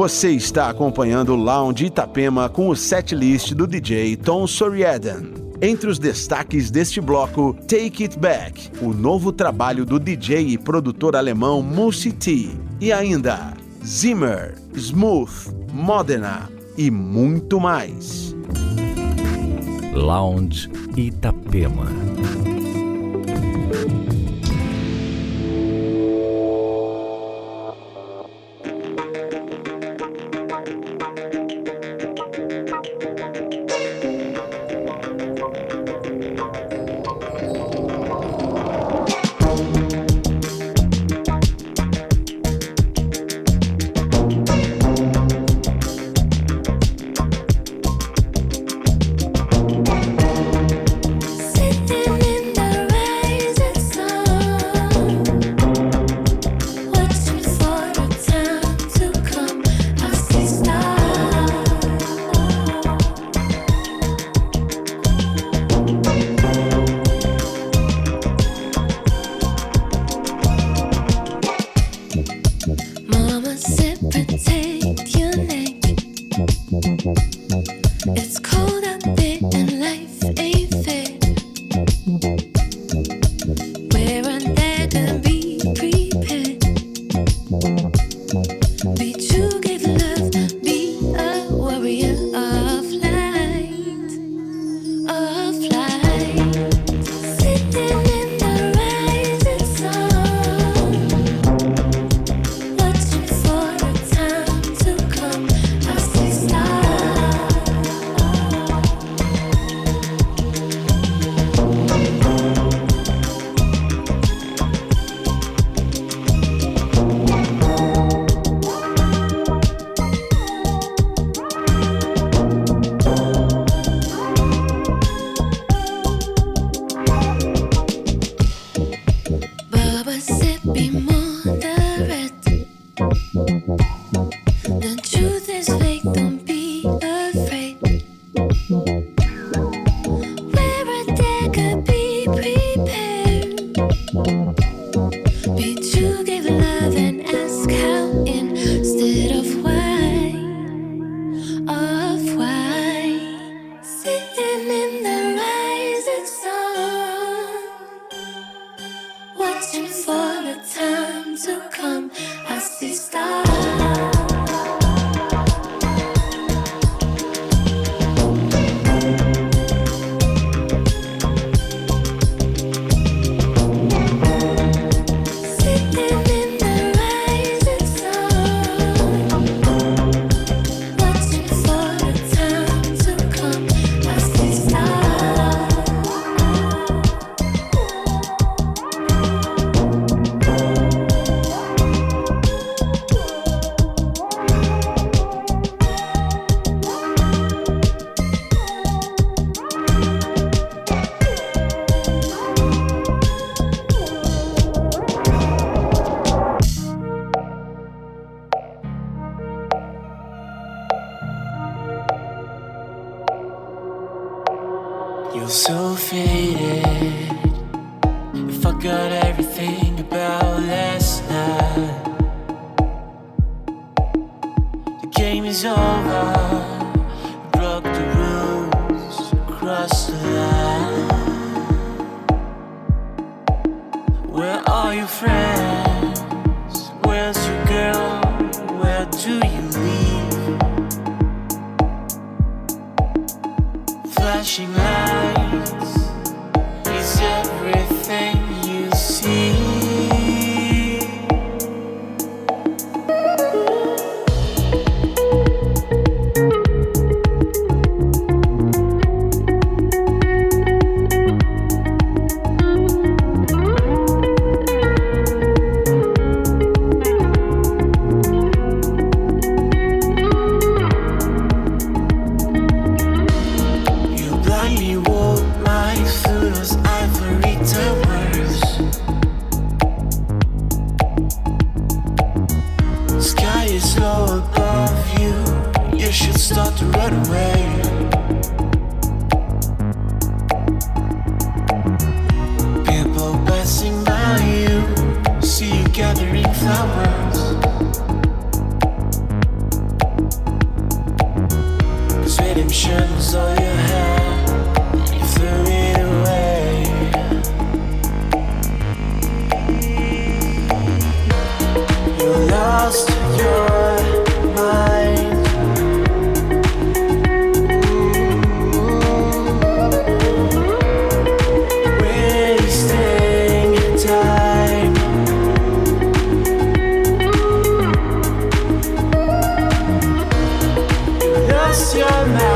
Você está acompanhando o Lounge Itapema com o setlist do DJ Tom Soriaden. Entre os destaques deste bloco, Take It Back, o novo trabalho do DJ e produtor alemão Musi T. E ainda, Zimmer, Smooth, Modena e muito mais. Lounge Itapema. is all. your man.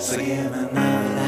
singing in the.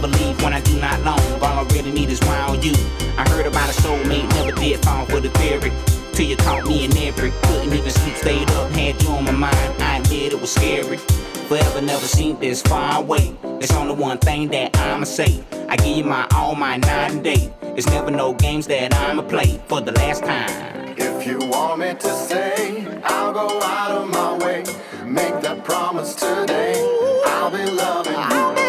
Never leave when I do not long. All I really need is round you. I heard about a soulmate, never did fall for the theory. Till you caught me in every. Couldn't even sleep, stayed up, had you on my mind. I admit it was scary. Forever never seemed this far away. There's only one thing that I'ma say. I give you my all, my night and day. It's never no games that I'ma play for the last time. If you want me to stay, I'll go out of my way. Make that promise today. I'll be loving you.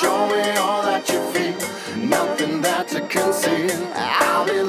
Show me all that you feel. Nothing that to conceal. I'll be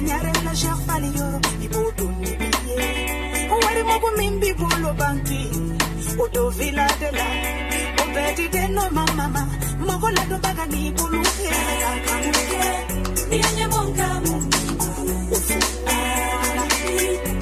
nyare na shafali yo ibudu nibiye wali mogu mimbi bolo banki odo vila de la obedi de no mama mogo la do baga ni bulu kere la kamuke ni anye monkamu Thank you.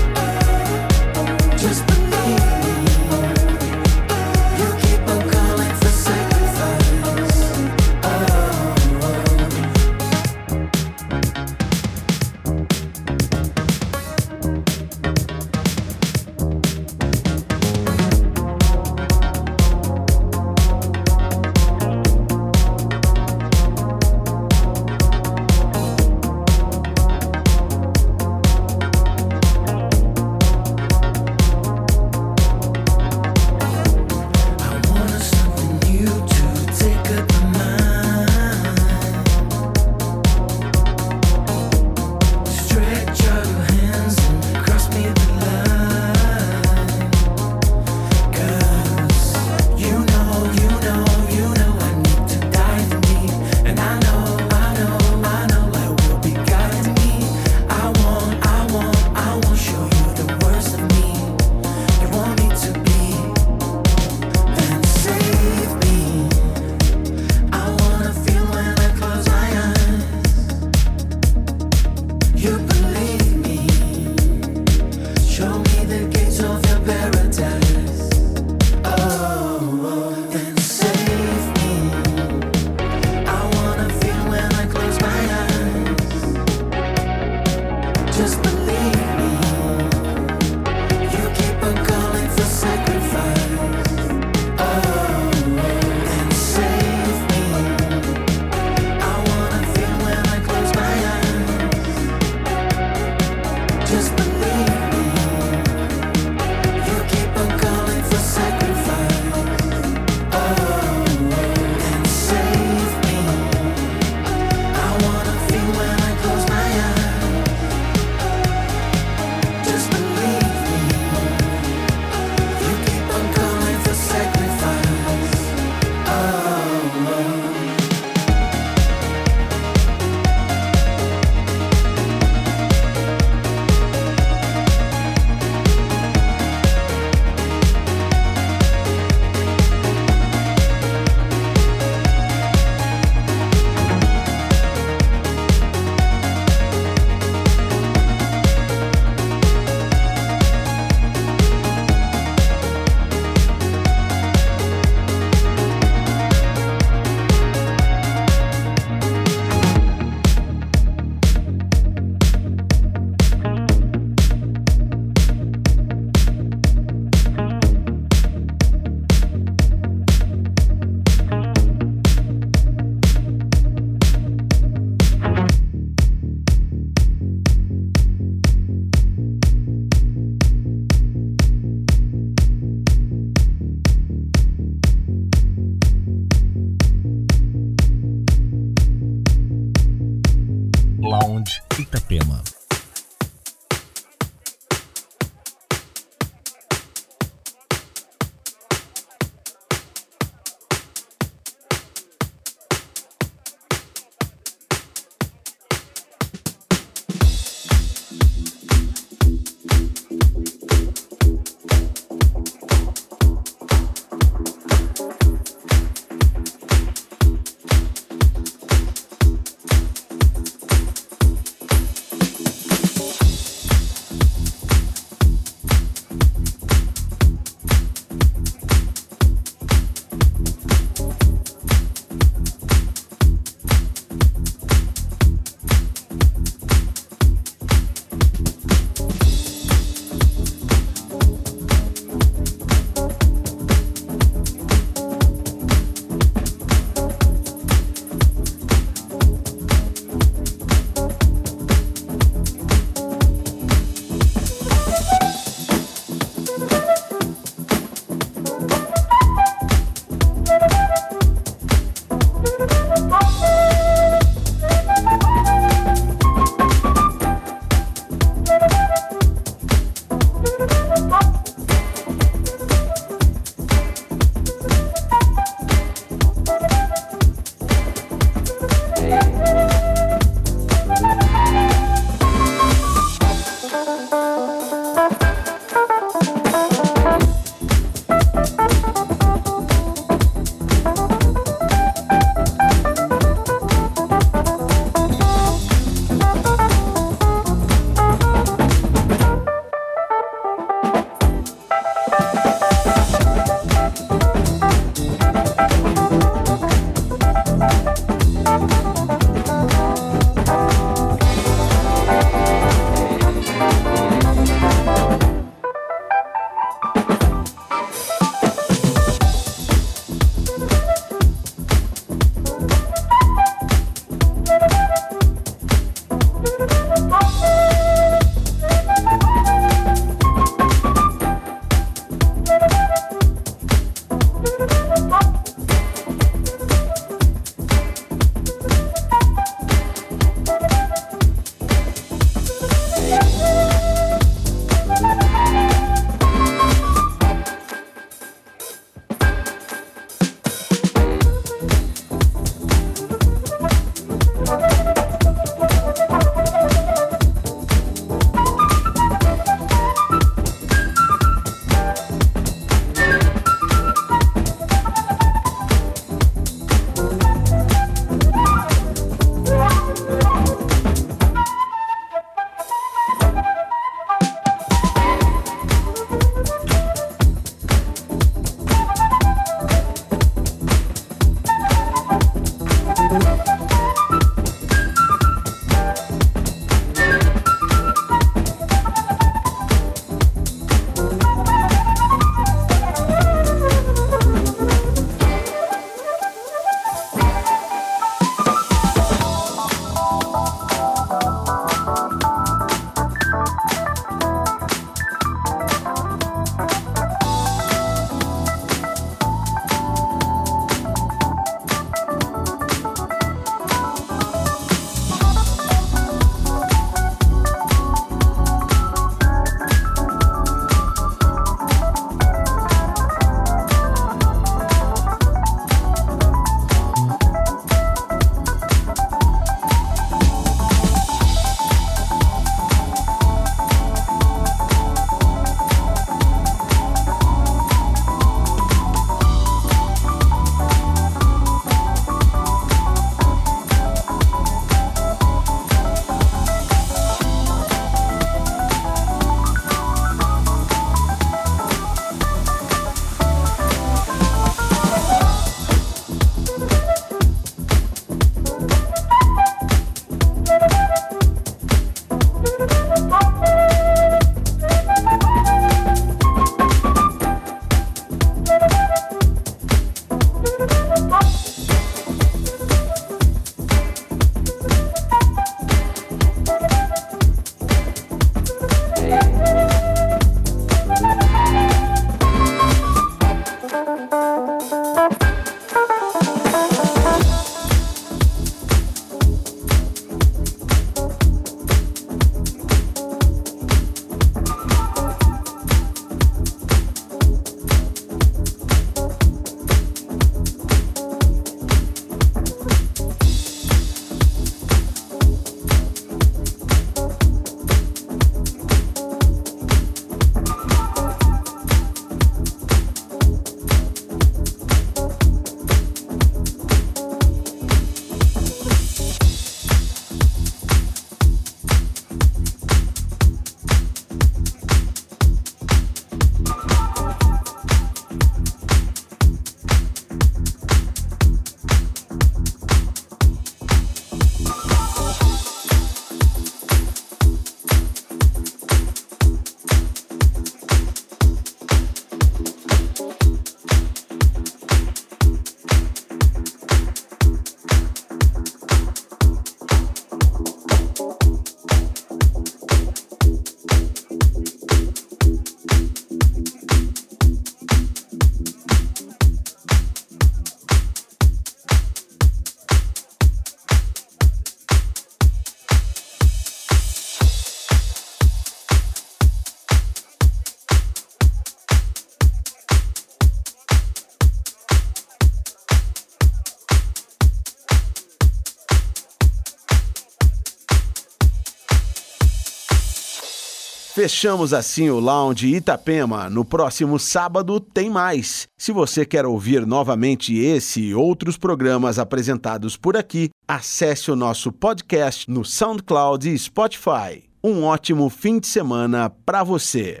Fechamos assim o Lounge Itapema. No próximo sábado tem mais. Se você quer ouvir novamente esse e outros programas apresentados por aqui, acesse o nosso podcast no SoundCloud e Spotify. Um ótimo fim de semana para você.